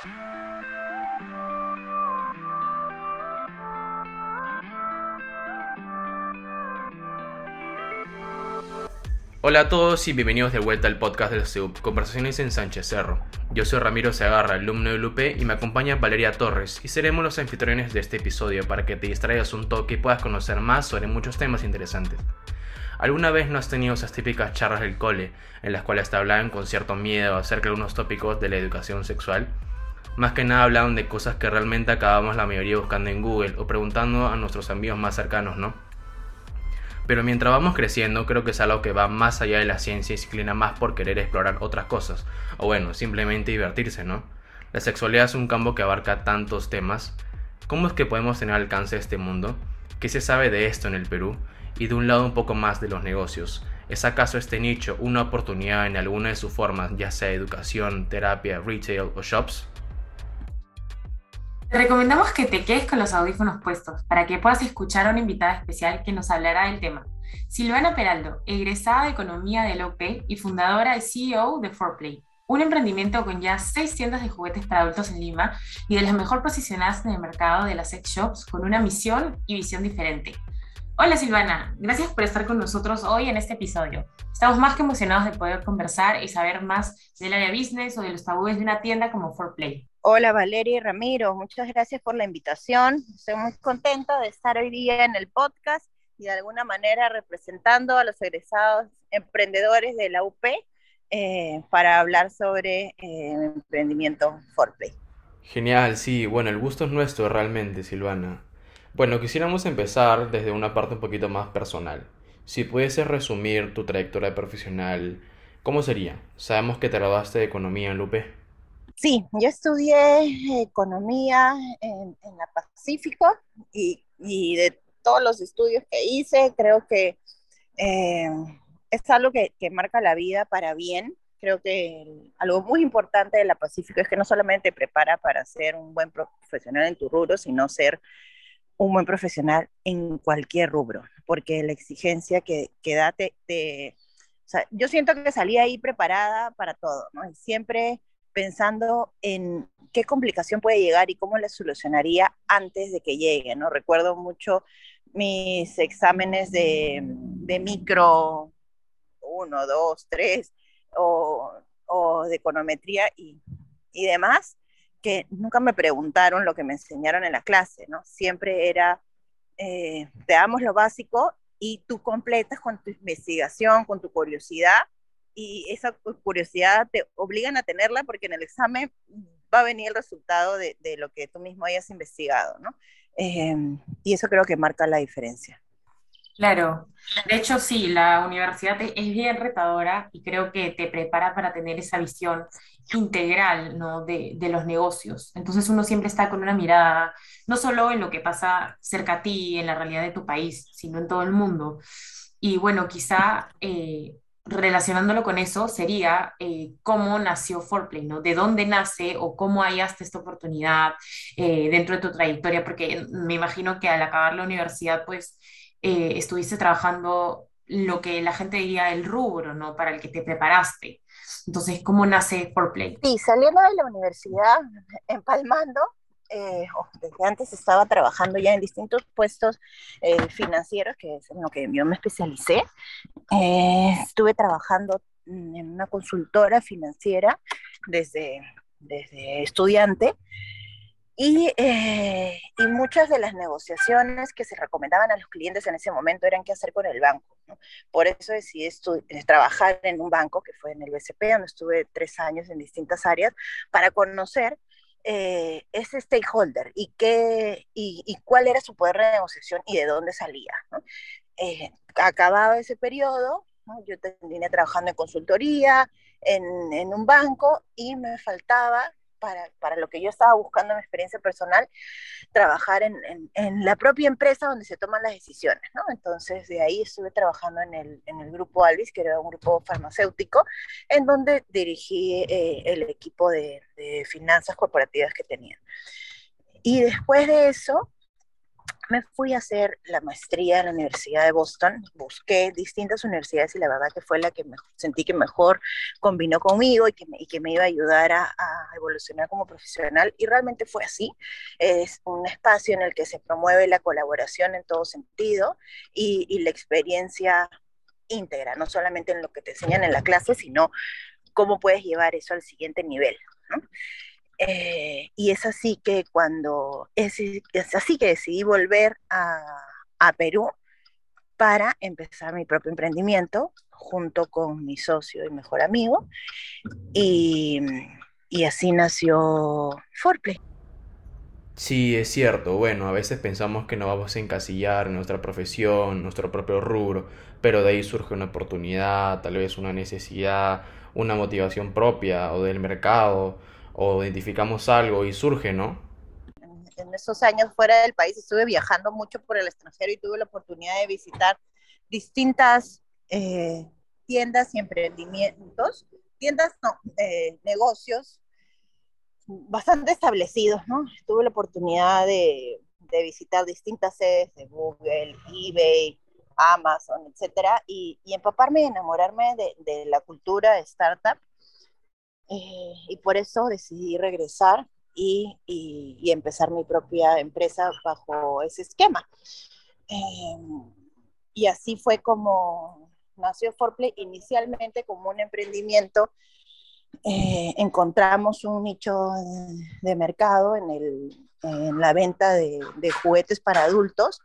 Hola a todos y bienvenidos de vuelta al podcast del CEUP, Conversaciones en Sánchez Cerro. Yo soy Ramiro Segarra, alumno de Lupe, y me acompaña Valeria Torres, y seremos los anfitriones de este episodio para que te distraigas un toque y puedas conocer más sobre muchos temas interesantes. ¿Alguna vez no has tenido esas típicas charlas del cole, en las cuales te hablaban con cierto miedo acerca de algunos tópicos de la educación sexual? Más que nada hablaban de cosas que realmente acabamos la mayoría buscando en Google o preguntando a nuestros amigos más cercanos, ¿no? Pero mientras vamos creciendo, creo que es algo que va más allá de la ciencia y se inclina más por querer explorar otras cosas. O bueno, simplemente divertirse, ¿no? La sexualidad es un campo que abarca tantos temas. ¿Cómo es que podemos tener alcance a este mundo? ¿Qué se sabe de esto en el Perú? Y de un lado un poco más de los negocios. ¿Es acaso este nicho una oportunidad en alguna de sus formas, ya sea educación, terapia, retail o shops? Te recomendamos que te quedes con los audífonos puestos para que puedas escuchar a una invitada especial que nos hablará del tema. Silvana Peraldo, egresada de Economía del OP y fundadora y CEO de Forplay, un emprendimiento con ya seis tiendas de juguetes para adultos en Lima y de las mejor posicionadas en el mercado de las sex shops con una misión y visión diferente. Hola Silvana, gracias por estar con nosotros hoy en este episodio. Estamos más que emocionados de poder conversar y saber más del área business o de los tabúes de una tienda como Forplay. Hola Valeria y Ramiro, muchas gracias por la invitación. Estoy muy contenta de estar hoy día en el podcast y de alguna manera representando a los egresados emprendedores de la UP eh, para hablar sobre eh, emprendimiento Forplay. Genial, sí, bueno, el gusto es nuestro realmente, Silvana. Bueno, quisiéramos empezar desde una parte un poquito más personal. Si pudieses resumir tu trayectoria profesional, ¿cómo sería? Sabemos que te graduaste de Economía en Lupe. Sí, yo estudié economía en, la Pacífico y, de todos los estudios que hice, creo que eh, es algo que, marca la vida para bien. Creo que algo muy importante de la Pacífico es que no solamente te prepara para ser un buen profesional en tu rubro, sino ser un buen profesional en cualquier rubro, porque la exigencia que, que da te, o sea, yo siento que salí ahí preparada para todo, ¿no? Siempre pensando en qué complicación puede llegar y cómo la solucionaría antes de que llegue, ¿no? Recuerdo mucho mis exámenes de, micro 1, 2, 3 o, de econometría y, demás, que nunca me preguntaron lo que me enseñaron en la clase, ¿no? Siempre era, eh, te damos lo básico y tú completas con tu investigación, con tu curiosidad y esa curiosidad te obligan a tenerla porque en el examen va a venir el resultado de, de lo que tú mismo hayas investigado, ¿no? Em, y eso creo que marca la diferencia. Claro, de hecho sí, la universidad es bien retadora y creo que te prepara para tener esa visión integral ¿no? de, de, los negocios. Entonces uno siempre está con una mirada no solo en lo que pasa cerca a ti, en la realidad de tu país, sino en todo el mundo. Y bueno, quizá eh, relacionándolo con eso sería eh, cómo nació Forplay, ¿no? De dónde nace o cómo hallaste esta oportunidad eh, dentro de tu trayectoria, porque me imagino que al acabar la universidad, pues, eh, estuviste trabajando lo que la gente diría el rubro, ¿no? Para el que te preparaste. Entonces, ¿cómo nace Forplay? Sí, saliendo de la universidad, empalmando, eh, desde antes estaba trabajando ya en distintos puestos eh, financieros, que es en lo que yo me especialicé. Eh, estuve trabajando en una consultora financiera desde, desde estudiante y, y, muchas de las negociaciones que se recomendaban a los clientes en ese momento eran qué hacer con el banco. Por eso decidí trabajar en un banco, que fue en el BCP, donde estuve tres años en distintas áreas, para conocer eh, ese stakeholder y, qué, y, cuál era su poder de negociación y de dónde salía. Eh, acababa ese periodo, yo terminé trabajando en consultoría, en, en, un banco y me faltaba para, para, lo que yo estaba buscando en mi experiencia personal, trabajar en, en, la propia empresa donde se toman las decisiones, ¿no? Entonces, de ahí estuve trabajando en el, en el grupo Alvis, que era un grupo farmacéutico, en donde dirigí eh, el equipo de, de, finanzas corporativas que tenía. Y después de eso, me fui a hacer la maestría en la Universidad de Boston, busqué distintas universidades y la verdad que fue la que me, sentí que mejor combinó conmigo y que, me, y que me iba a ayudar a, evolucionar como profesional y realmente fue así. Es un espacio en el que se promueve la colaboración en todo sentido y, y la experiencia íntegra, no solamente en lo que te enseñan en la clase, sino cómo puedes llevar eso al siguiente nivel. Eh, y es así que cuando, es, así que decidí volver a, Perú para empezar mi propio emprendimiento junto con mi socio y mejor amigo. Y, y así nació Forplay. Sí, es cierto. Bueno, a veces pensamos que no vamos a encasillar nuestra profesión, nuestro propio rubro, pero de ahí surge una oportunidad, tal vez una necesidad, una motivación propia o del mercado o identificamos algo y surge, ¿no? En esos años fuera del país estuve viajando mucho por el extranjero y tuve la oportunidad de visitar distintas eh, tiendas y emprendimientos, tiendas, no, eh, negocios bastante establecidos, ¿no? Tuve la oportunidad de, visitar distintas sedes de Google, eBay, Amazon, etcétera, y, y empaparme y enamorarme de, de la cultura startup eh, y por eso decidí regresar y, y, empezar mi propia empresa bajo ese esquema. Eh, y así fue como nació Forplay inicialmente como un emprendimiento. Eh, encontramos un nicho de, mercado en, el, en, la venta de juguetes para adultos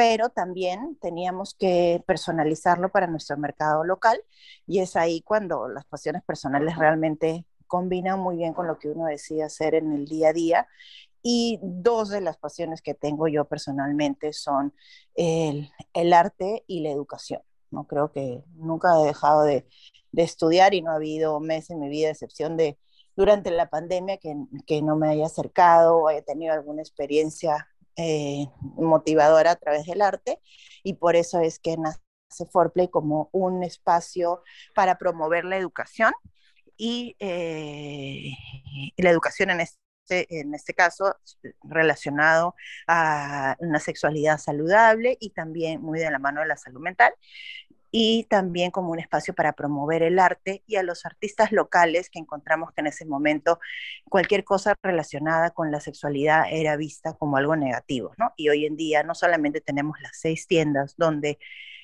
pero también teníamos que personalizarlo para nuestro mercado local y es ahí cuando las pasiones personales realmente combinan muy bien con lo que uno decide hacer en el día a día. Y dos de las pasiones que tengo yo personalmente son el, el arte y la educación. ¿no? Creo que nunca he dejado de, de, estudiar y no ha habido mes en mi vida, excepción de durante la pandemia, que, que no me haya acercado o haya tenido alguna experiencia eh, motivadora a través del arte y por eso es que nace Forplay como un espacio para promover la educación y, eh, la educación en este, en este caso relacionado a una sexualidad saludable y también muy de la mano de la salud mental y también como un espacio para promover el arte y a los artistas locales que encontramos que en ese momento cualquier cosa relacionada con la sexualidad era vista como algo negativo, ¿no? Y hoy en día no solamente tenemos las seis tiendas donde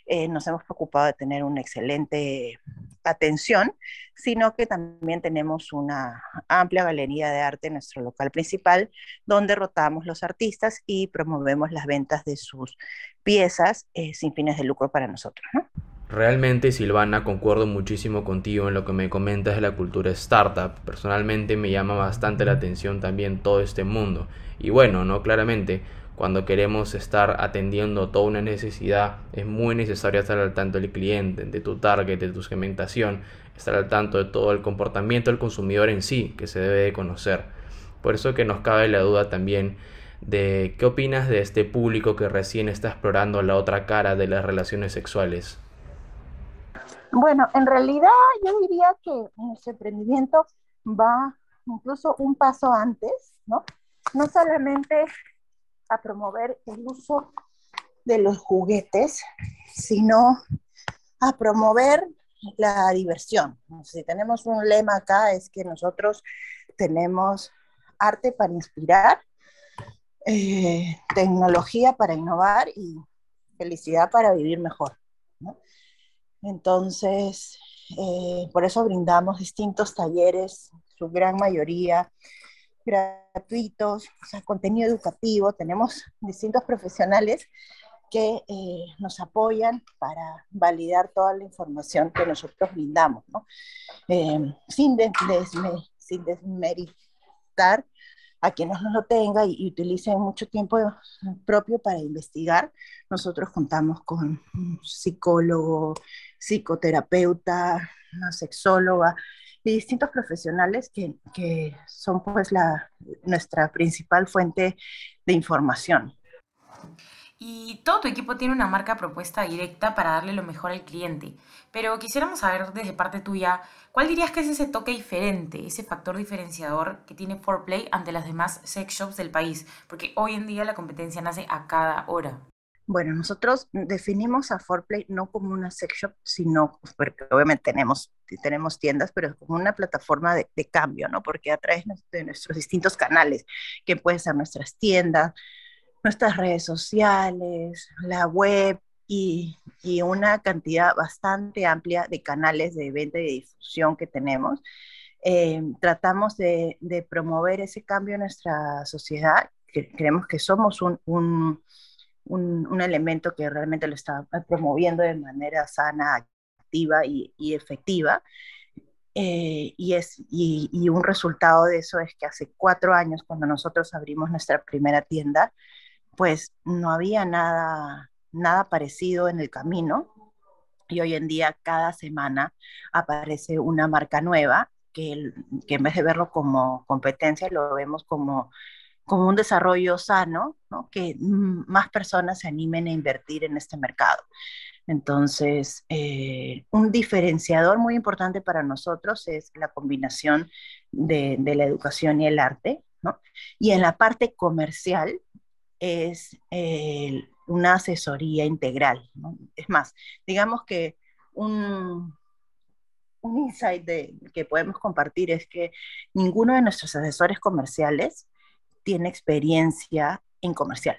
eh, nos hemos preocupado de tener una excelente atención, sino que también tenemos una amplia galería de arte en nuestro local principal, donde rotamos los artistas y promovemos las ventas de sus piezas eh, sin fines de lucro para nosotros, ¿no? Realmente, Silvana, concuerdo muchísimo contigo en lo que me comentas de la cultura startup. Personalmente me llama bastante la atención también todo este mundo. Y bueno, no claramente, cuando queremos estar atendiendo toda una necesidad, es muy necesario estar al tanto del cliente, de tu target, de tu segmentación, estar al tanto de todo el comportamiento del consumidor en sí, que se debe de conocer. Por eso que nos cabe la duda también de qué opinas de este público que recién está explorando la otra cara de las relaciones sexuales. Bueno, en realidad yo diría que nuestro emprendimiento va incluso un paso antes, ¿no? No solamente a promover el uso de los juguetes, sino a promover la diversión. Si tenemos un lema acá es que nosotros tenemos arte para inspirar, eh, tecnología para innovar y felicidad para vivir mejor. Entonces, eh, por eso brindamos distintos talleres, su gran mayoría gratuitos, o sea, contenido educativo. Tenemos distintos profesionales que eh, nos apoyan para validar toda la información que nosotros brindamos, eh, sin desmeritar a quienes no lo tengan y, y, utilicen mucho tiempo propio para investigar. Nosotros contamos con un psicólogo, psicoterapeuta, una sexóloga y distintos profesionales que, que son pues la, nuestra principal fuente de información. Y todo tu equipo tiene una marca propuesta directa para darle lo mejor al cliente. Pero quisiéramos saber desde parte tuya, ¿cuál dirías que es ese toque diferente, ese factor diferenciador que tiene 4Play ante las demás sex shops del país? Porque hoy en día la competencia nace a cada hora. Bueno, nosotros definimos a 4Play no como una sex shop, sino, porque obviamente tenemos, tenemos tiendas, pero como una plataforma de, de cambio, ¿no? Porque a través de nuestros distintos canales, que pueden ser nuestras tiendas, nuestras redes sociales, la web y, y, una cantidad bastante amplia de canales de venta y de difusión que tenemos. Eh, tratamos de, de, promover ese cambio en nuestra sociedad. Que creemos que somos un, un, un, un, elemento que realmente lo está promoviendo de manera sana, activa y, y efectiva. Eh, y, es, y, y, un resultado de eso es que hace cuatro años, cuando nosotros abrimos nuestra primera tienda, pues no había nada, nada parecido en el camino. Y hoy en día, cada semana aparece una marca nueva que, que en vez de verlo como competencia, lo vemos como, como un desarrollo sano, ¿no? que más personas se animen a invertir en este mercado. Entonces, eh, un diferenciador muy importante para nosotros es la combinación de, la educación y el arte. Y en la parte comercial, es eh, una asesoría integral. Es más, digamos que un, un insight que podemos compartir es que ninguno de nuestros asesores comerciales tiene experiencia en comercial.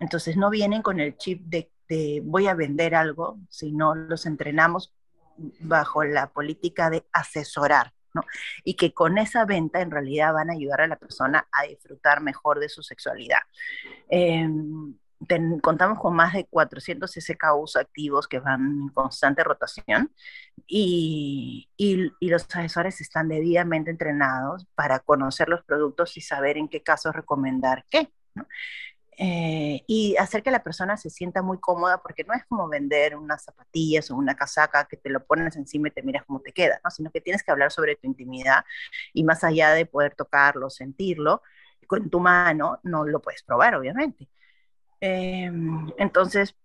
Entonces no vienen con el chip de, de voy a vender algo, sino los entrenamos bajo la política de asesorar. ¿No? Y que con esa venta en realidad van a ayudar a la persona a disfrutar mejor de su sexualidad. Ten, contamos con más de 400 SKUs activos que van en constante rotación y, y, los asesores están debidamente entrenados para conocer los productos y saber en qué casos recomendar qué. Eh, y hacer que la persona se sienta muy cómoda, porque no es como vender unas zapatillas o una casaca que te lo pones encima y te miras cómo te queda, ¿no? sino que tienes que hablar sobre tu intimidad y más allá de poder tocarlo, sentirlo, con tu mano no lo puedes probar, obviamente. Eh, entonces,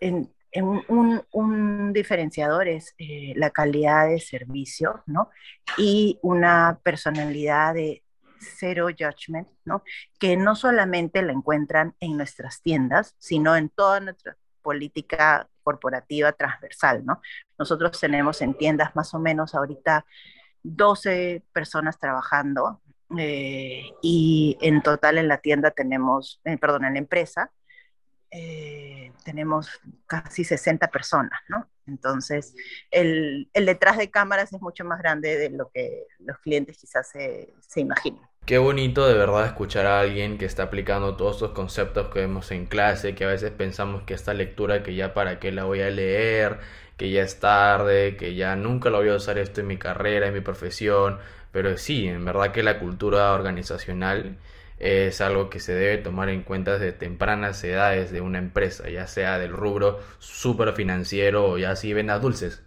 en, en un, un, diferenciador es eh, la calidad de servicio, ¿no? Y una personalidad de, Zero Judgment, ¿no? que no solamente la encuentran en nuestras tiendas, sino en toda nuestra política corporativa transversal. ¿no? Nosotros tenemos en tiendas más o menos ahorita 12 personas trabajando eh, y en total en la tienda tenemos, eh, perdón, en la empresa eh, tenemos casi 60 personas, ¿no? Entonces, el, el, detrás de cámaras es mucho más grande de lo que los clientes quizás se, se imaginan. Qué bonito de verdad escuchar a alguien que está aplicando todos estos conceptos que vemos en clase, que a veces pensamos que esta lectura que ya para qué la voy a leer, que ya es tarde, que ya nunca lo voy a usar esto en mi carrera, en mi profesión, pero sí, en verdad que la cultura organizacional es algo que se debe tomar en cuenta desde tempranas edades de una empresa, ya sea del rubro super financiero o ya si vendas dulces.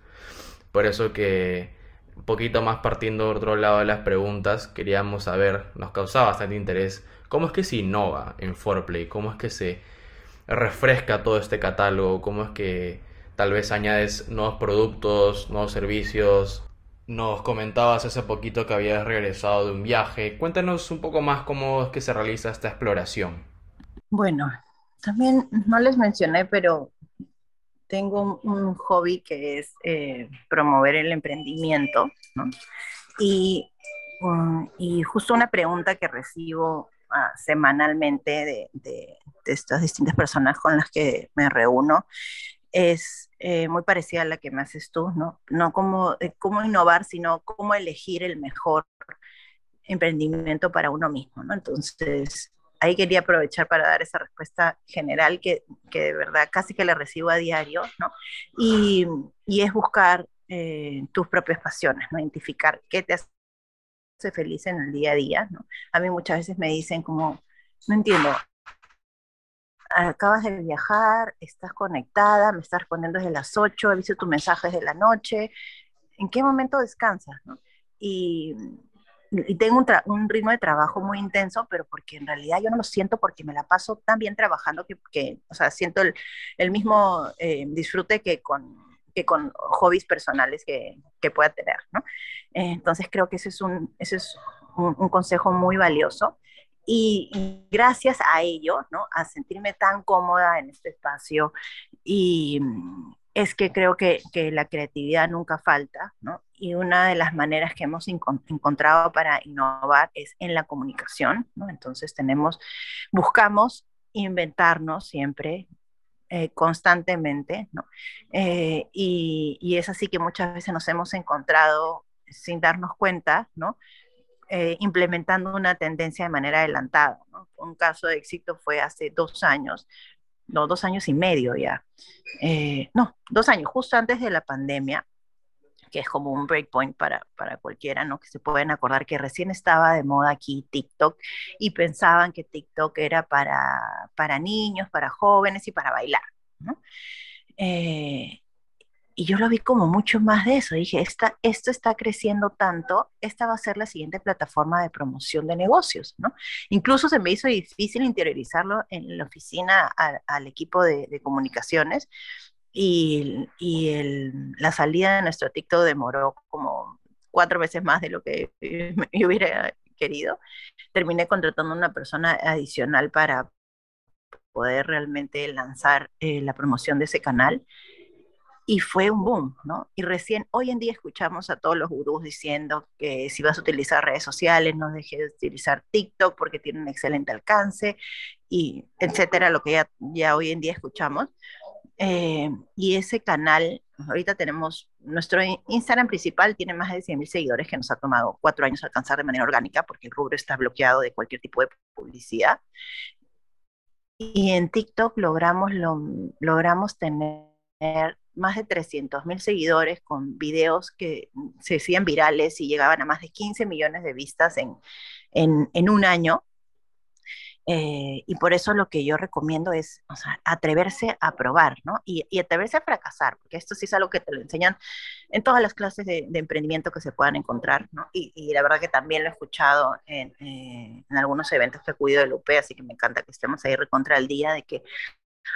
Por eso que un poquito más partiendo de otro lado de las preguntas, queríamos saber, nos causaba bastante interés, cómo es que se innova en Foreplay, cómo es que se refresca todo este catálogo, cómo es que tal vez añades nuevos productos, nuevos servicios. Nos comentabas hace poquito que habías regresado de un viaje. Cuéntanos un poco más cómo es que se realiza esta exploración. Bueno, también no les mencioné, pero tengo un hobby que es eh, promover el emprendimiento. Y, um, y, justo una pregunta que recibo uh, semanalmente de, de, estas distintas personas con las que me reúno es eh, muy parecida a la que me haces tú, ¿no? No cómo, eh, cómo innovar, sino cómo elegir el mejor emprendimiento para uno mismo. Entonces, ahí quería aprovechar para dar esa respuesta general que, que de verdad casi que la recibo a diario, ¿no? Y, es buscar eh, tus propias pasiones. Identificar qué te hace feliz en el día a día. A mí muchas veces me dicen como, no entiendo, acabas de viajar, estás conectada, me estás respondiendo desde las 8, he visto tus mensajes de la noche, ¿en qué momento descansas? Y y tengo un, un, ritmo de trabajo muy intenso, pero porque en realidad yo no lo siento porque me la paso tan bien trabajando que, que o sea, siento el, el mismo eh, disfrute que con, que con hobbies personales que, que pueda tener, ¿no? Eh, entonces creo que ese es un, ese es un, un consejo muy valioso. Y, y, gracias a ello, ¿no? A sentirme tan cómoda en este espacio y, es que creo que, que, la creatividad nunca falta, ¿no? Y una de las maneras que hemos encontrado para innovar es en la comunicación, ¿no? Entonces tenemos, buscamos inventarnos siempre, eh, constantemente, ¿no? Eh, y, y, es así que muchas veces nos hemos encontrado sin darnos cuenta, ¿no? Eh, implementando una tendencia de manera adelantada. ¿no? Un caso de éxito fue hace dos años, no, dos años y medio ya, eh, no, dos años, justo antes de la pandemia, que es como un breakpoint para, para cualquiera, ¿no? Que se pueden acordar que recién estaba de moda aquí TikTok y pensaban que TikTok era para, para niños, para jóvenes y para bailar. Eh, y yo lo vi como mucho más de eso. Dije, esta, esto está creciendo tanto, esta va a ser la siguiente plataforma de promoción de negocios, ¿no? Incluso se me hizo difícil interiorizarlo en la oficina al equipo de, comunicaciones y, y el, la salida de nuestro TikTok demoró como cuatro veces más de lo que yo hubiera querido. Terminé contratando una persona adicional para poder realmente lanzar eh, la promoción de ese canal y fue un boom, ¿no? Y recién hoy en día escuchamos a todos los gurús diciendo que si vas a utilizar redes sociales, no dejes de utilizar TikTok porque tiene un excelente alcance, y etcétera, lo que ya, ya hoy en día escuchamos. Eh, y ese canal, ahorita tenemos, nuestro Instagram principal tiene más de 100 mil seguidores que nos ha tomado cuatro años alcanzar de manera orgánica porque el rubro está bloqueado de cualquier tipo de publicidad. Y en TikTok logramos, lo, logramos tener más de 300 mil seguidores con videos que se hacían virales y llegaban a más de 15 millones de vistas en, en, en un año. Eh, y por eso lo que yo recomiendo es o sea, atreverse a probar, ¿no? Y, y, atreverse a fracasar, porque esto sí es algo que te lo enseñan en todas las clases de, de emprendimiento que se puedan encontrar, ¿no? Y, y, la verdad que también lo he escuchado en, eh, en algunos eventos que he acudido del UP, así que me encanta que estemos ahí recontra el día de que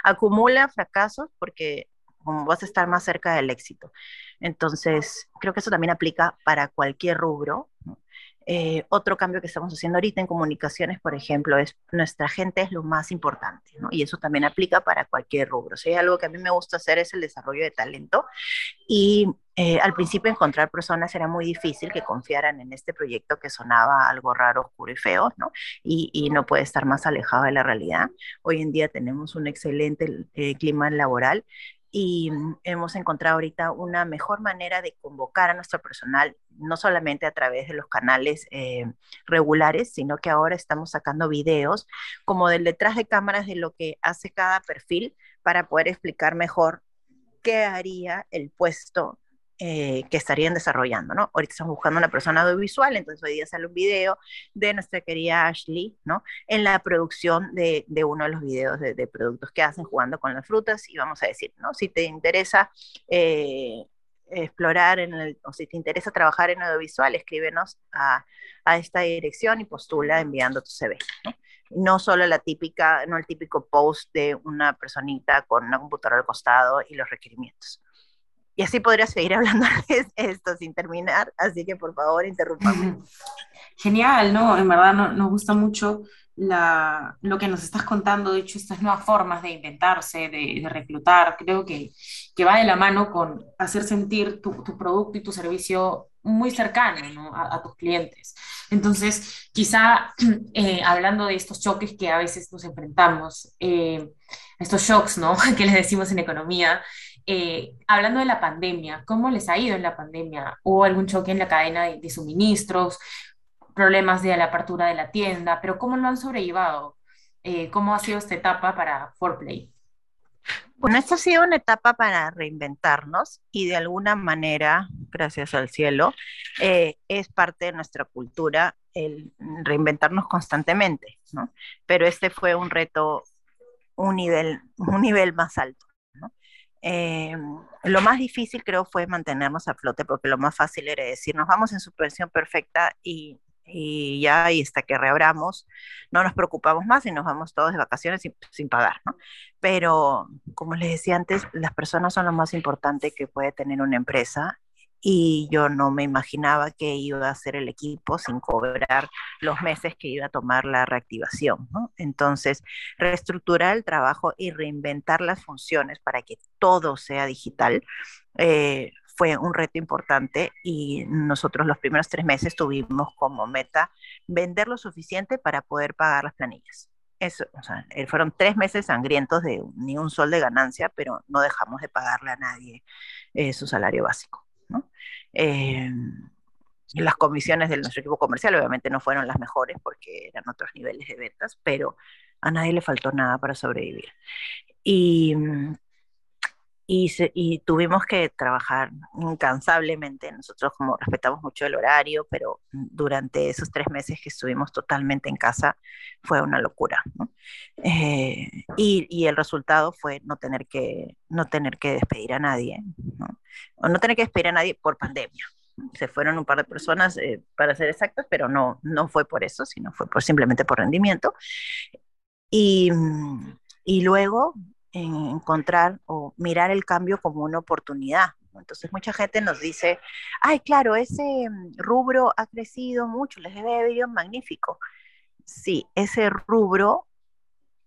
acumula fracasos porque vas a estar más cerca del éxito. Entonces, creo que eso también aplica para cualquier rubro. Eh, otro cambio que estamos haciendo ahorita en comunicaciones, por ejemplo, es nuestra gente es lo más importante, ¿no? Y eso también aplica para cualquier rubro. O sea, algo que a mí me gusta hacer es el desarrollo de talento. Y eh, al principio encontrar personas era muy difícil que confiaran en este proyecto que sonaba algo raro, oscuro y feo, ¿no? Y, y no puede estar más alejado de la realidad. Hoy en día tenemos un excelente eh, clima laboral y hemos encontrado ahorita una mejor manera de convocar a nuestro personal, no solamente a través de los canales eh, regulares, sino que ahora estamos sacando videos como del detrás de cámaras de lo que hace cada perfil para poder explicar mejor qué haría el puesto eh, que estarían desarrollando, ¿no? Ahorita estamos buscando una persona audiovisual, entonces hoy día sale un video de nuestra querida Ashley, ¿no? En la producción de, de uno de los videos de, de, productos que hacen jugando con las frutas y vamos a decir, ¿no? Si te interesa eh, explorar en el, o si te interesa trabajar en audiovisual, escríbenos a, a esta dirección y postula enviando tu CV, ¿no? no solo la típica, no el típico post de una personita con una computadora al costado y los requerimientos. Y así podría seguir hablando de esto sin terminar, así que por favor interrúmpame. Genial, ¿no? En verdad no, nos gusta mucho la, lo que nos estás contando, de hecho, estas nuevas formas de inventarse, de, de reclutar, creo que, que, va de la mano con hacer sentir tu, tu producto y tu servicio muy cercano ¿no? a, a, tus clientes. Entonces, quizá eh, hablando de estos choques que a veces nos enfrentamos, eh, estos shocks, ¿no? que les decimos en economía, eh, hablando de la pandemia, ¿cómo les ha ido en la pandemia? ¿Hubo algún choque en la cadena de, de, suministros, problemas de la apertura de la tienda, pero cómo lo han sobrellevado? Eh, ¿Cómo ha sido esta etapa para Forplay? Bueno, esta ha sido una etapa para reinventarnos y de alguna manera, gracias al cielo, eh, es parte de nuestra cultura el reinventarnos constantemente, ¿no? Pero este fue un reto, un nivel, un nivel más alto. Eh, lo más difícil creo fue mantenernos a flote porque lo más fácil era decir, nos vamos en suspensión perfecta y y ya y hasta que reabramos no nos preocupamos más y nos vamos todos de vacaciones sin, sin, pagar, ¿no? Pero como les decía antes, las personas son lo más importante que puede tener una empresa y yo no me imaginaba que iba a ser el equipo sin cobrar los meses que iba a tomar la reactivación. ¿no? Entonces, reestructurar el trabajo y reinventar las funciones para que todo sea digital eh, fue un reto importante y nosotros los primeros tres meses tuvimos como meta vender lo suficiente para poder pagar las planillas. Eso, o sea, eh, fueron tres meses sangrientos de ni un sol de ganancia, pero no dejamos de pagarle a nadie eh, su salario básico. Eh, las comisiones de nuestro equipo comercial obviamente no fueron las mejores porque eran otros niveles de ventas, pero a nadie le faltó nada para sobrevivir. Y y, tuvimos que trabajar incansablemente. Nosotros como respetamos mucho el horario, pero durante esos tres meses que estuvimos totalmente en casa fue una locura. Eh, y, el resultado fue no tener que, no tener que despedir a nadie, ¿no? o no tener que despedir a nadie por pandemia. Se fueron un par de personas, eh, para ser exactos, pero no, no fue por eso, sino fue por, simplemente por rendimiento. Y, y luego encontrar o mirar el cambio como una oportunidad. Entonces mucha gente nos dice, ay, claro, ese mm, rubro ha crecido mucho, les debe ido magnífico. Sí, ese rubro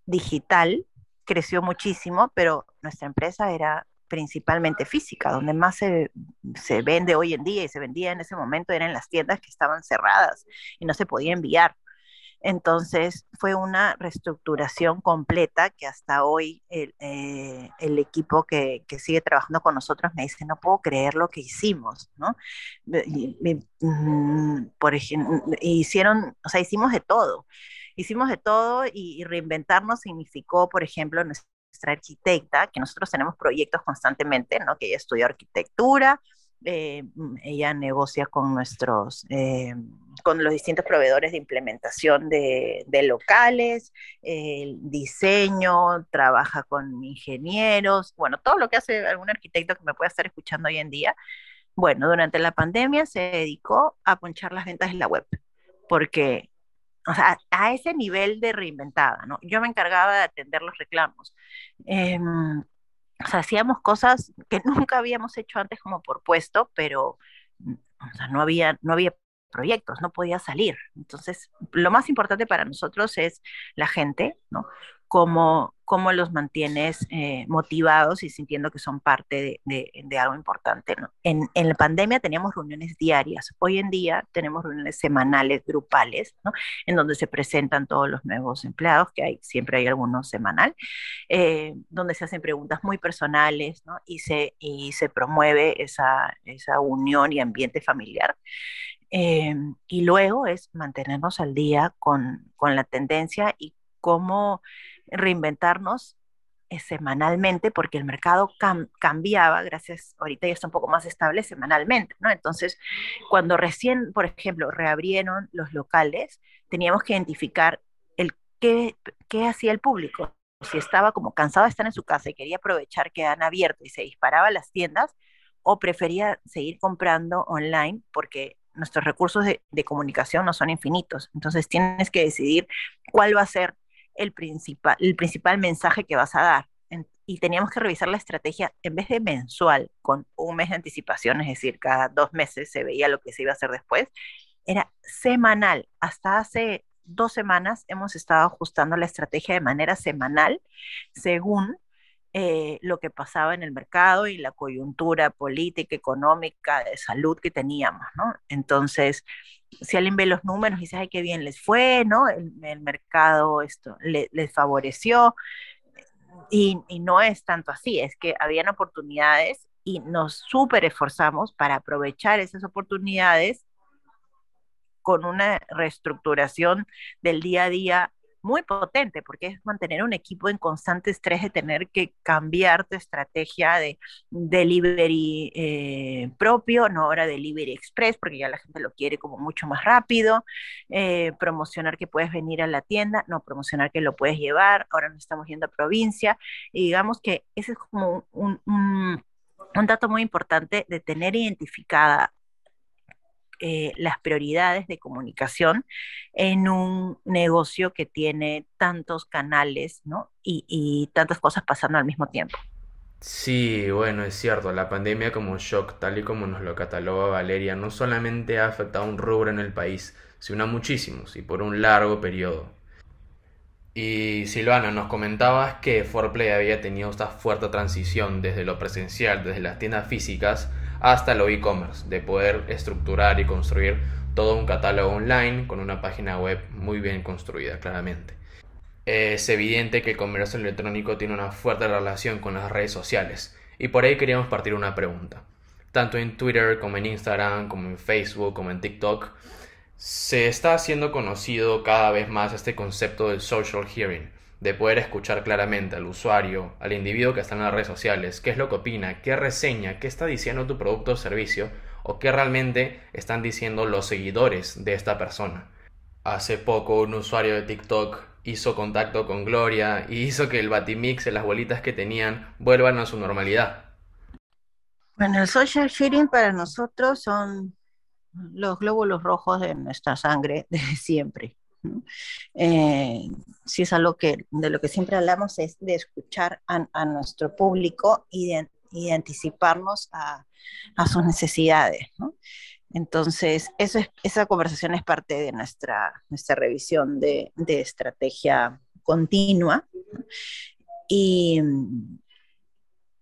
digital creció muchísimo, pero nuestra empresa era principalmente física, donde más se, se, vende hoy en día y se vendía en ese momento eran las tiendas que estaban cerradas y no se podía enviar. Entonces fue una reestructuración completa que hasta hoy el, eh, equipo que, sigue trabajando con nosotros me dice, no puedo creer lo que hicimos, ¿no? Mm, por ejemplo, hicieron, o sea, hicimos de todo. Hicimos de todo y, reinventarnos significó, por ejemplo, nuestra arquitecta, que nosotros tenemos proyectos constantemente, ¿no? Que ella estudió arquitectura, eh, mm, ella negocia con nuestros, eh, con los distintos proveedores de implementación de, locales, el diseño, trabaja con ingenieros, bueno, todo lo que hace algún arquitecto que me pueda estar escuchando hoy en día. Bueno, durante la pandemia se dedicó a ponchar las ventas en la web, porque, o sea, a ese nivel de reinventada, ¿no? Yo me encargaba de atender los reclamos. Em, o sea, hacíamos cosas que nunca habíamos hecho antes como por puesto, pero mm, no había, no había proyectos, no podía salir. Entonces, lo más importante para nosotros es la gente, ¿no? Cómo, cómo los mantienes eh, motivados y sintiendo que son parte de, de, algo importante. ¿no? En, en, la pandemia teníamos reuniones diarias, hoy en día tenemos reuniones semanales, grupales, ¿no? en donde se presentan todos los nuevos empleados, que hay, siempre hay algunos semanal, eh, donde se hacen preguntas muy personales ¿no? y, se, y se promueve esa, esa unión y ambiente familiar. Eh, y luego es mantenernos al día con, con la tendencia y cómo reinventarnos eh, semanalmente porque el mercado cambiaba, gracias, ahorita ya está un poco más estable semanalmente, ¿no? Entonces, cuando recién, por ejemplo, reabrieron los locales, teníamos que identificar el qué, qué hacía el público. Si estaba como cansado de estar en su casa y quería aprovechar que han abierto y se disparaba las tiendas, o prefería seguir comprando online porque nuestros recursos de comunicación no son infinitos. Entonces, tienes que decidir cuál va a ser el principal, el principal mensaje que vas a dar. y teníamos que revisar la estrategia en vez de mensual, con un mes de anticipación, es decir, cada dos meses se veía lo que se iba a hacer después, era semanal. Hasta hace dos semanas hemos estado ajustando la estrategia de manera semanal según eh, lo que pasaba en el mercado y la coyuntura política, económica, de salud que teníamos. Entonces, si alguien ve los números y dice, ay, qué bien les fue, ¿no? El, mercado esto les favoreció. Y, y, no es tanto así, es que habían oportunidades y nos súper esforzamos para aprovechar esas oportunidades con una reestructuración del día a día muy potente, porque es mantener un equipo en constante estrés de tener que cambiar tu estrategia de delivery eh, propio, no ahora delivery express, porque ya la gente lo quiere como mucho más rápido, eh, promocionar que puedes venir a la tienda, no promocionar que lo puedes llevar, ahora no estamos yendo a provincia, y digamos que ese es como un, un dato muy importante de tener identificada eh, las prioridades de comunicación en un negocio que tiene tantos canales ¿no? y, tantas cosas pasando al mismo tiempo. Sí, bueno, es cierto, la pandemia como shock, tal y como nos lo cataloga Valeria, no solamente ha afectado a un rubro en el país, sino a muchísimos y por un largo periodo. Y Silvana, nos comentabas que Forplay había tenido esta fuerte transición desde lo presencial, desde las tiendas físicas, hasta lo e-commerce, de poder estructurar y construir todo un catálogo online con una página web muy bien construida, claramente. Es evidente que el comercio electrónico tiene una fuerte relación con las redes sociales y por ahí queríamos partir una pregunta. Tanto en Twitter como en Instagram, como en Facebook, como en TikTok, se está haciendo conocido cada vez más este concepto del social hearing, de poder escuchar claramente al usuario, al individuo que está en las redes sociales, qué es lo que opina, qué reseña, qué está diciendo tu producto o servicio, o qué realmente están diciendo los seguidores de esta persona. Hace poco un usuario de TikTok hizo contacto con Gloria y hizo que el Batimix y las bolitas que tenían vuelvan a su normalidad. Bueno, el social sharing para nosotros son los glóbulos rojos de nuestra sangre de siempre. Eh, si es algo que de lo que siempre hablamos es de escuchar a, nuestro público y de, anticiparnos a, sus necesidades. Entonces, esa conversación es parte de nuestra, revisión de, estrategia continua. Y,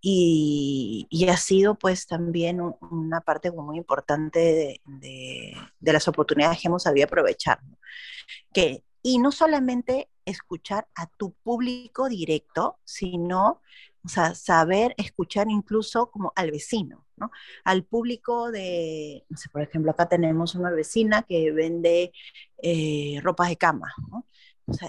y, ha sido pues también una parte muy importante de, las oportunidades que hemos sabido aprovechar. Que, y no solamente escuchar a tu público directo, sino o sea, saber escuchar incluso como al vecino, ¿no? Al público de, no sé, por ejemplo, acá tenemos una vecina que vende eh, de cama,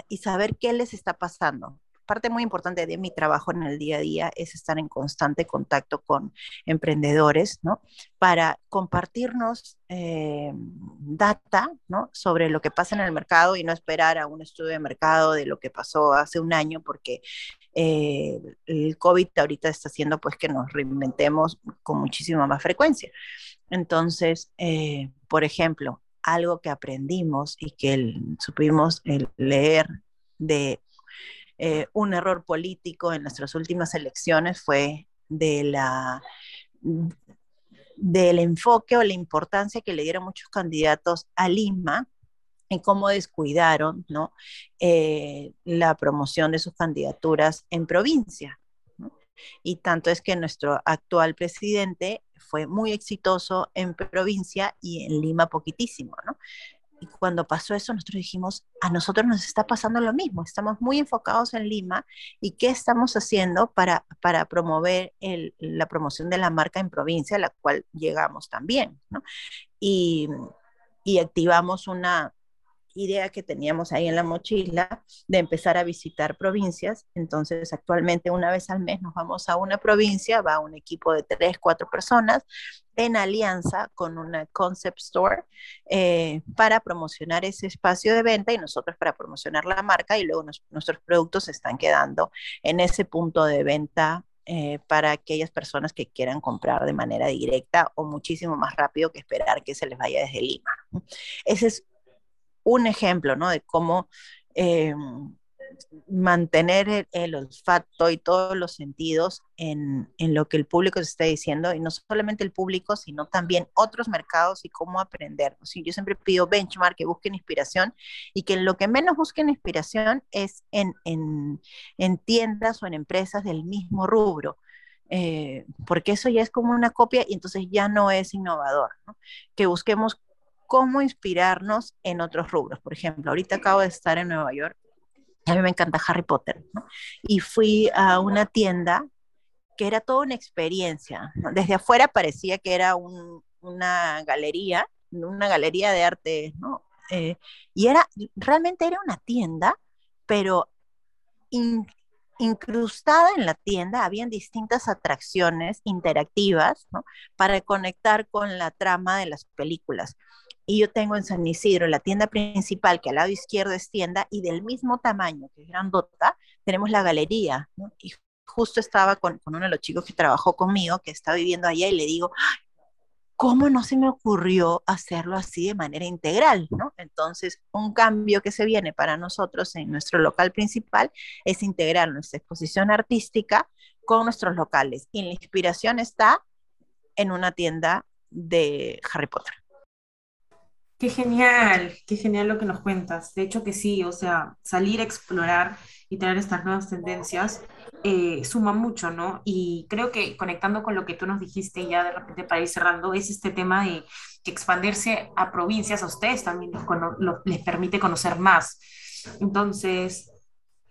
y saber qué les está pasando parte muy importante de mi trabajo en el día a día es estar en constante contacto con emprendedores, ¿no? Para compartirnos eh, data, ¿no? Sobre lo que pasa en el mercado y no esperar a un estudio de mercado de lo que pasó hace un año, porque eh, el COVID ahorita está haciendo pues que nos reinventemos con muchísima más frecuencia. Entonces, eh, por ejemplo, algo que aprendimos y que supimos leer de eh, un error político en nuestras últimas elecciones fue de la del enfoque o la importancia que le dieron muchos candidatos a Lima en cómo descuidaron ¿no? Eh, la promoción de sus candidaturas en provincia. Y tanto es que nuestro actual presidente fue muy exitoso en provincia y en Lima poquitísimo, ¿no? Y cuando pasó eso, nosotros dijimos, a nosotros nos está pasando lo mismo, estamos muy enfocados en Lima y qué estamos haciendo para, para promover la promoción de la marca en provincia, a la cual llegamos también, ¿no? Y activamos una, idea que teníamos ahí en la mochila de empezar a visitar provincias. Entonces, actualmente una vez al mes nos vamos a una provincia, va un equipo de tres, cuatro personas en alianza con una concept store eh, para promocionar ese espacio de venta y nosotros para promocionar la marca y luego nuestros productos están quedando en ese punto de venta eh, para aquellas personas que quieran comprar de manera directa o muchísimo más rápido que esperar que se les vaya desde Lima. Ese es un ejemplo, ¿no? De cómo eh, mantener el, olfato y todos los sentidos en, lo que el público se está diciendo, y no solamente el público, sino también otros mercados y cómo aprender. yo siempre pido benchmark, que busquen inspiración y que lo que menos busquen inspiración es en, tiendas o en empresas del mismo rubro. Eh, porque eso ya es como una copia y entonces ya no es innovador, que busquemos cómo inspirarnos en otros rubros. Por ejemplo, ahorita acabo de estar en Nueva York, a mí me encanta Harry Potter, ¿no? y fui a una tienda que era toda una experiencia. Desde afuera parecía que era una galería, una galería de arte, ¿no? Eh, y era, realmente era una tienda, pero incrustada en la tienda habían distintas atracciones interactivas. Para conectar con la trama de las películas y yo tengo en San Isidro la tienda principal, que al lado izquierdo es tienda, y del mismo tamaño, que es grandota, tenemos la galería, Y justo estaba con, uno de los chicos que trabajó conmigo, que está viviendo allá, y le digo, ¿cómo no se me ocurrió hacerlo así de manera integral? Entonces, un cambio que se viene para nosotros en nuestro local principal es integrar nuestra exposición artística con nuestros locales. Y la inspiración está en una tienda de Harry Potter. Qué genial, qué genial lo que nos cuentas. De hecho que sí, o sea, salir a explorar y tener estas nuevas tendencias eh, suma mucho, ¿no? Y creo que conectando con lo que tú nos dijiste ya de repente para ir cerrando, es este tema de que expandirse a provincias a ustedes también les, permite conocer más. Entonces,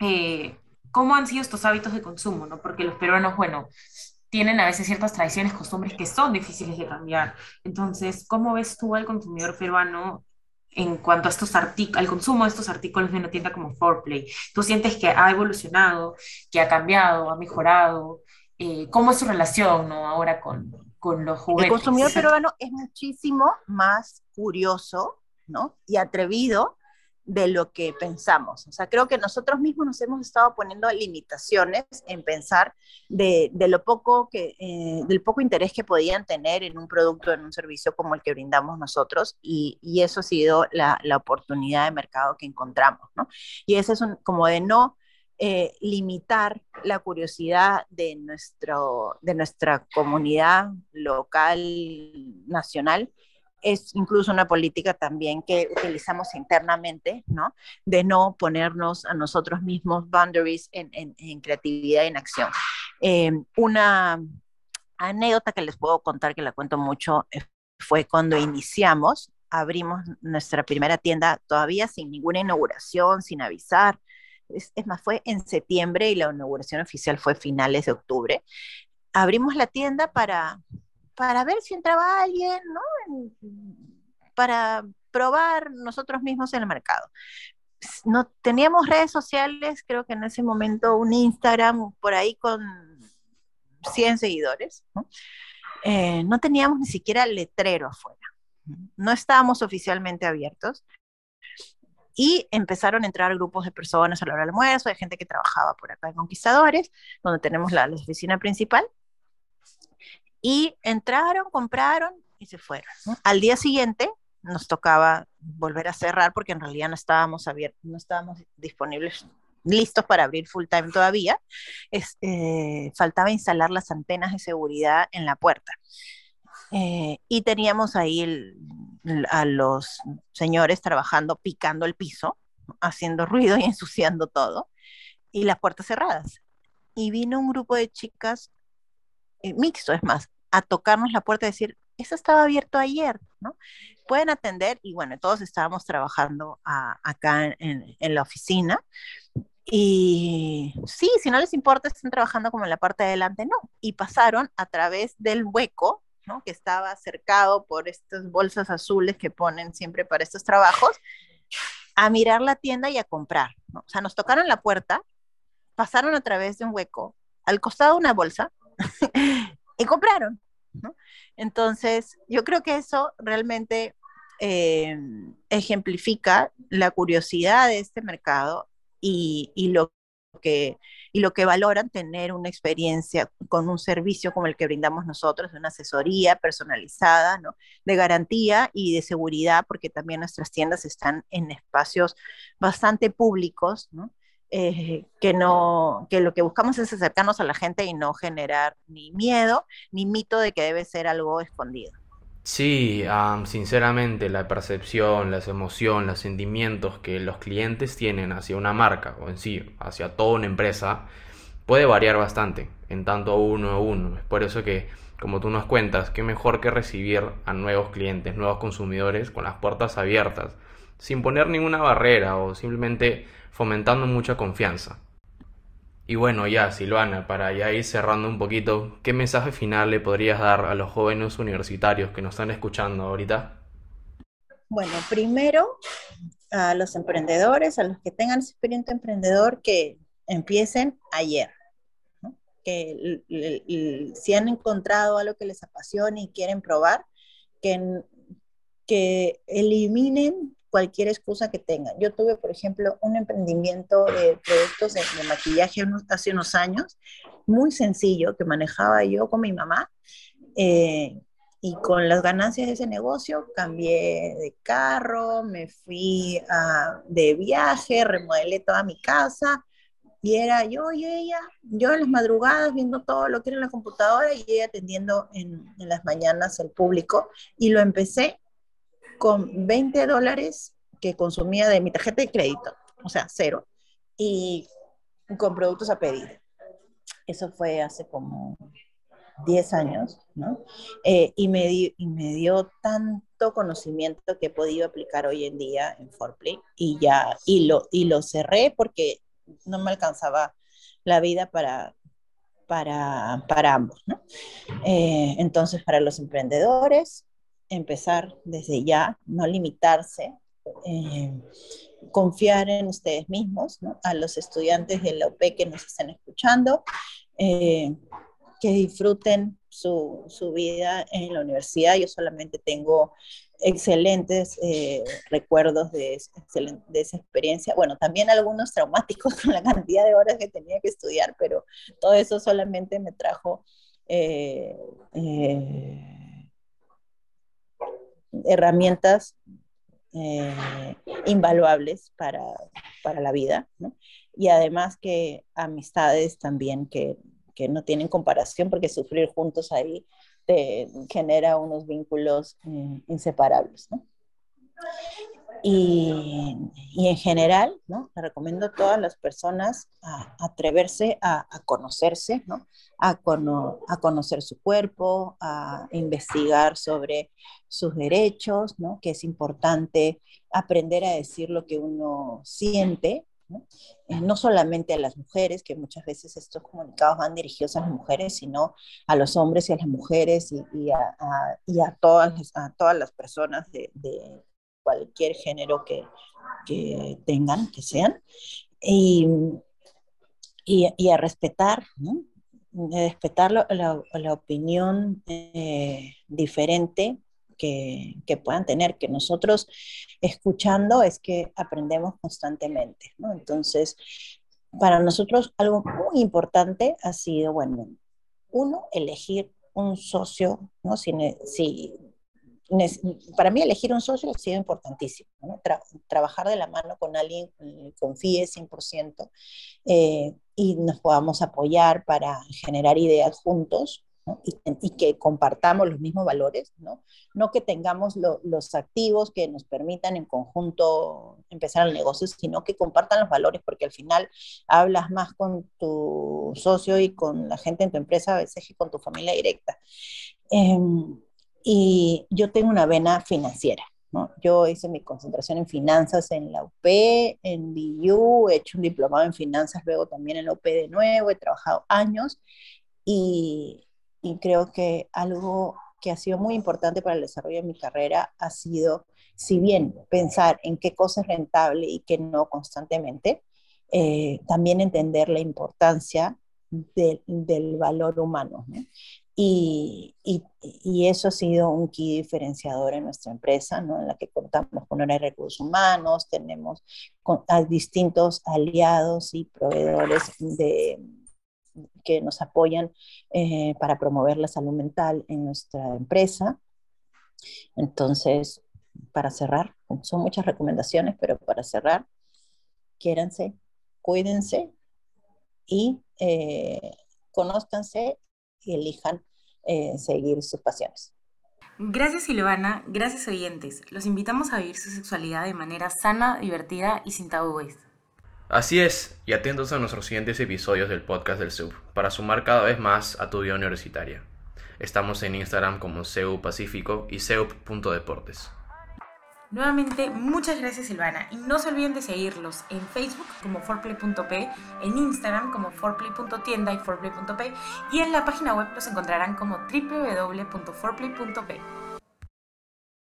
eh, ¿cómo han sido estos hábitos de consumo, ¿no? Porque los peruanos, bueno, tienen a veces ciertas tradiciones, costumbres que son difíciles de cambiar. Entonces, ¿cómo ves tú al consumidor peruano en cuanto a estos artículos, al consumo de estos artículos de una tienda como Forplay? ¿Tú sientes que ha evolucionado, que ha cambiado, ha mejorado? Eh, ¿Cómo es su relación ¿no? ahora con, con los juguetes? El consumidor peruano es muchísimo más curioso ¿no? y atrevido de lo que pensamos. O sea, creo que nosotros mismos nos hemos estado poniendo limitaciones en pensar de, de lo poco que, eh, del poco interés que podían tener en un producto, en un servicio como el que brindamos nosotros, y, y eso ha sido la, la, oportunidad de mercado que encontramos, ¿no? Y ese es un, como de no eh, limitar la curiosidad de, nuestro, de nuestra comunidad local, nacional, es incluso una política también que utilizamos internamente, ¿no? De no ponernos a nosotros mismos boundaries en, en, creatividad y en acción. Eh, una anécdota que les puedo contar, que la cuento mucho, eh, fue cuando iniciamos, abrimos nuestra primera tienda todavía sin ninguna inauguración, sin avisar. Es, es más, fue en septiembre y la inauguración oficial fue finales de octubre. Abrimos la tienda para para ver si entraba alguien, ¿no? para probar nosotros mismos en el mercado. No teníamos redes sociales, creo que en ese momento un Instagram por ahí con 100 seguidores, ¿no? Eh, no teníamos ni siquiera letrero afuera, no estábamos oficialmente abiertos y empezaron a entrar grupos de personas a la hora del almuerzo, de gente que trabajaba por acá en Conquistadores, donde tenemos la oficina principal, y entraron, compraron y se fueron. Al día siguiente nos tocaba volver a cerrar porque en realidad no estábamos abiertos, no estábamos disponibles, listos para abrir full time todavía. Eh, faltaba instalar las antenas de seguridad en la puerta. Eh, y teníamos ahí a los señores trabajando, picando el piso, haciendo ruido y ensuciando todo, y las puertas cerradas. Y vino un grupo de chicas eh, mixto, es más, a tocarnos la puerta y decir, eso estaba abierto ayer, ¿no? Pueden atender y bueno, todos estábamos trabajando acá en, la oficina y sí, si no les importa, están trabajando como en la parte de adelante, no. Y pasaron a través del hueco, ¿no? Que estaba cercado por estas bolsas azules que ponen siempre para estos trabajos, a mirar la tienda y a comprar, ¿no? O sea, nos tocaron la puerta, pasaron a través de un hueco, al costado de una bolsa, y compraron. ¿no? Entonces, yo creo que eso realmente eh, ejemplifica la curiosidad de este mercado y, y, lo que, y lo que valoran tener una experiencia con un servicio como el que brindamos nosotros, una asesoría personalizada, ¿no? de garantía y de seguridad, porque también nuestras tiendas están en espacios bastante públicos, ¿no? Eh, que, no, que lo que buscamos es acercarnos a la gente y no generar ni miedo ni mito de que debe ser algo escondido. Sí, sinceramente la percepción, las emociones, los sentimientos que los clientes tienen hacia una marca o en sí, hacia toda una empresa, puede variar bastante en tanto uno a uno. Es por eso que, como tú nos cuentas, qué mejor que recibir a nuevos clientes, nuevos consumidores con las puertas abiertas, sin poner ninguna barrera o simplemente fomentando mucha confianza. Y bueno, ya, Silvana, para ya ir cerrando un poquito, ¿qué mensaje final le podrías dar a los jóvenes universitarios que nos están escuchando ahorita? Bueno, primero a los emprendedores, a los que tengan experiencia emprendedor, que empiecen ayer. Que si han encontrado algo que les apasione y quieren probar, que, que eliminen cualquier excusa que tengan. Yo tuve, por ejemplo, un emprendimiento de productos de, maquillaje hace unos años, muy sencillo, que manejaba yo con mi mamá. Eh, Y con las ganancias de ese negocio cambié de carro, me fui a, de viaje, remodelé toda mi casa y era yo y ella, yo en las madrugadas viendo todo lo que era en la computadora y ella atendiendo en, en las mañanas al público. Y lo empecé con 20 dólares que consumía de mi tarjeta de crédito, o sea, cero, y con productos a pedir. Eso fue hace como 10 años, ¿no? Eh, y, me y me dio tanto conocimiento que he podido aplicar hoy en día en Forplay y ya, y lo, y lo cerré porque no me alcanzaba la vida para, para, para ambos, ¿no? Eh, entonces, para los emprendedores, empezar desde ya, no limitarse, eh, confiar en ustedes mismos, a los estudiantes de la UP que nos están escuchando, eh, que disfruten su, su, vida en la universidad. Yo solamente tengo excelentes eh, recuerdos de, esa experiencia. Bueno, también algunos traumáticos con la cantidad de horas que tenía que estudiar, pero todo eso solamente me trajo herramientas eh, invaluables para, para, la vida. Y además que amistades también que, que no tienen comparación porque sufrir juntos ahí te genera unos vínculos eh, inseparables. Y, y, en general, ¿no? Le recomiendo a todas las personas a, a atreverse a, a, conocerse, ¿no? A, cono, a, conocer su cuerpo, a investigar sobre sus derechos, ¿no? Que es importante aprender a decir lo que uno siente, ¿no? Eh, ¿no? solamente a las mujeres, que muchas veces estos comunicados van dirigidos a las mujeres, sino a los hombres y a las mujeres y, y, a, y a, todas, a todas las personas de, de cualquier género que, que, tengan, que sean, y, y, a respetar, ¿no? respetar la, la, la opinión eh, diferente que, que, puedan tener, que nosotros escuchando es que aprendemos constantemente, ¿no? Entonces, para nosotros algo muy importante ha sido, bueno, uno, elegir un socio, ¿no? Si, si para mí elegir un socio ha sido importantísimo, ¿no? Tra trabajar de la mano con alguien que confíe 100% eh, y nos podamos apoyar para generar ideas juntos ¿no? y, y, que compartamos los mismos valores, no, no que tengamos lo, los activos que nos permitan en conjunto empezar el negocio, sino que compartan los valores, porque al final hablas más con tu socio y con la gente en tu empresa a veces que con tu familia directa. Eh, y yo tengo una vena financiera. ¿no? Yo hice mi concentración en finanzas en la UP, en BU, he hecho un diplomado en finanzas luego también en la UP de nuevo, he trabajado años y, y creo que algo que ha sido muy importante para el desarrollo de mi carrera ha sido, si bien pensar en qué cosa es rentable y qué no constantemente, eh, también entender la importancia de, del valor humano. ¿no? Y, y, y, eso ha sido un key diferenciador en nuestra empresa, ¿no? en la que contamos con de recursos humanos, tenemos con, distintos aliados y proveedores de, que nos apoyan eh, para promover la salud mental en nuestra empresa. Entonces, para cerrar, son muchas recomendaciones, pero para cerrar, quiéranse, cuídense y eh, conózcanse y elijan eh, seguir sus pasiones. Gracias Silvana, gracias oyentes. Los invitamos a vivir su sexualidad de manera sana, divertida y sin tabúes. Así es, y atentos a nuestros siguientes episodios del podcast del SUB para sumar cada vez más a tu vida universitaria. Estamos en Instagram como CEU Pacífico y CEUP.deportes. Nuevamente, muchas gracias Silvana y no se olviden de seguirlos en Facebook como forplay.p, en Instagram como forplay.tienda y forplay.p y en la página web los encontrarán como www.forplay.p.